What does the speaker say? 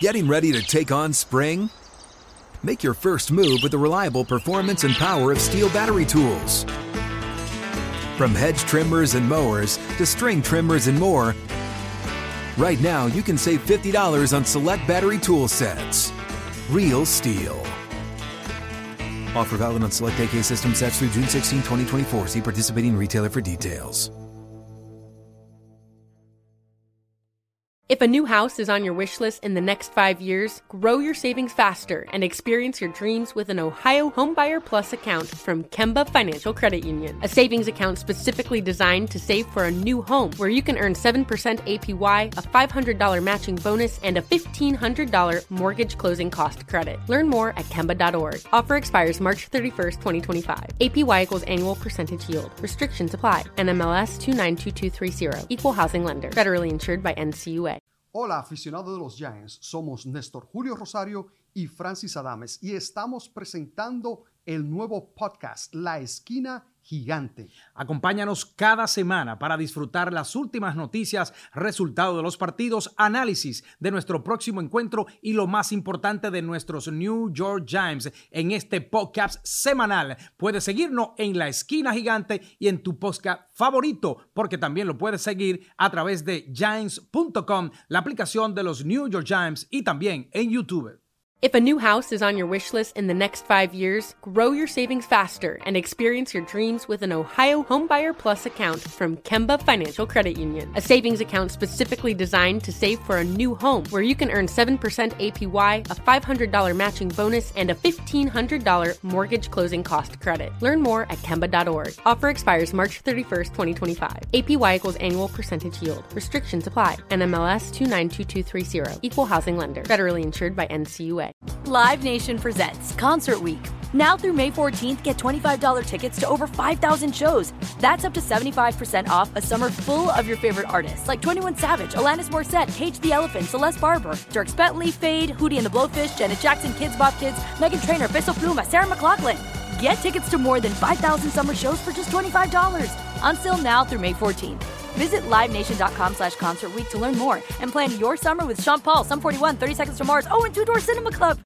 Getting ready to take on spring? Make your first move with the reliable performance and power of STIHL battery tools. From hedge trimmers and mowers to string trimmers and more, right now you can save $50 on select battery tool sets. Real STIHL. Offer valid on select AK system sets through June 16, 2024. See participating retailer for details. If a new house is on your wish list in the next five years, grow your savings faster and experience your dreams with an Ohio Homebuyer Plus account from Kemba Financial Credit Union. A savings account specifically designed to save for a new home where you can earn 7% APY, a $500 matching bonus, and a $1,500 mortgage closing cost credit. Learn more at Kemba.org. Offer expires March 31st, 2025. APY equals annual percentage yield. Restrictions apply. NMLS 292230. Equal housing lender. Federally insured by NCUA. Hola aficionados de los Giants, somos Néstor Julio Rosario y Francis Adames y estamos presentando el nuevo podcast La Esquina Gigante. Acompáñanos cada semana para disfrutar las últimas noticias, resultados de los partidos, análisis de nuestro próximo encuentro y lo más importante de nuestros New York Giants en este podcast semanal. Puedes seguirnos en La Esquina Gigante y en tu podcast favorito, porque también lo puedes seguir a través de giants.com, la aplicación de los New York Giants y también en YouTube. If a new house is on your wish list in the next five years, grow your savings faster and experience your dreams with an Ohio Homebuyer Plus account from Kemba Financial Credit Union. A savings account specifically designed to save for a new home where you can earn 7% APY, a $500 matching bonus, and a $1,500 mortgage closing cost credit. Learn more at Kemba.org. Offer expires March 31st, 2025. APY equals annual percentage yield. Restrictions apply. NMLS 292230. Equal housing lender. Federally insured by NCUA. Live Nation presents Concert Week. Now through May 14th, get $25 tickets to over 5,000 shows. That's up to 75% off a summer full of your favorite artists like 21 Savage, Alanis Morissette, Cage the Elephant, Celeste Barber, Dierks Bentley, Feid, Hootie and the Blowfish, Janet Jackson, KIDZ BOP Kids, Meghan Trainor, Peso Pluma, Sarah McLachlan. Get tickets to more than 5,000 summer shows for just $25. Until now through May 14th. Visit LiveNation.com slash Concert to learn more and plan your summer with Sean Paul, Sum 41, 30 Seconds to Mars, oh, and Two Door Cinema Club.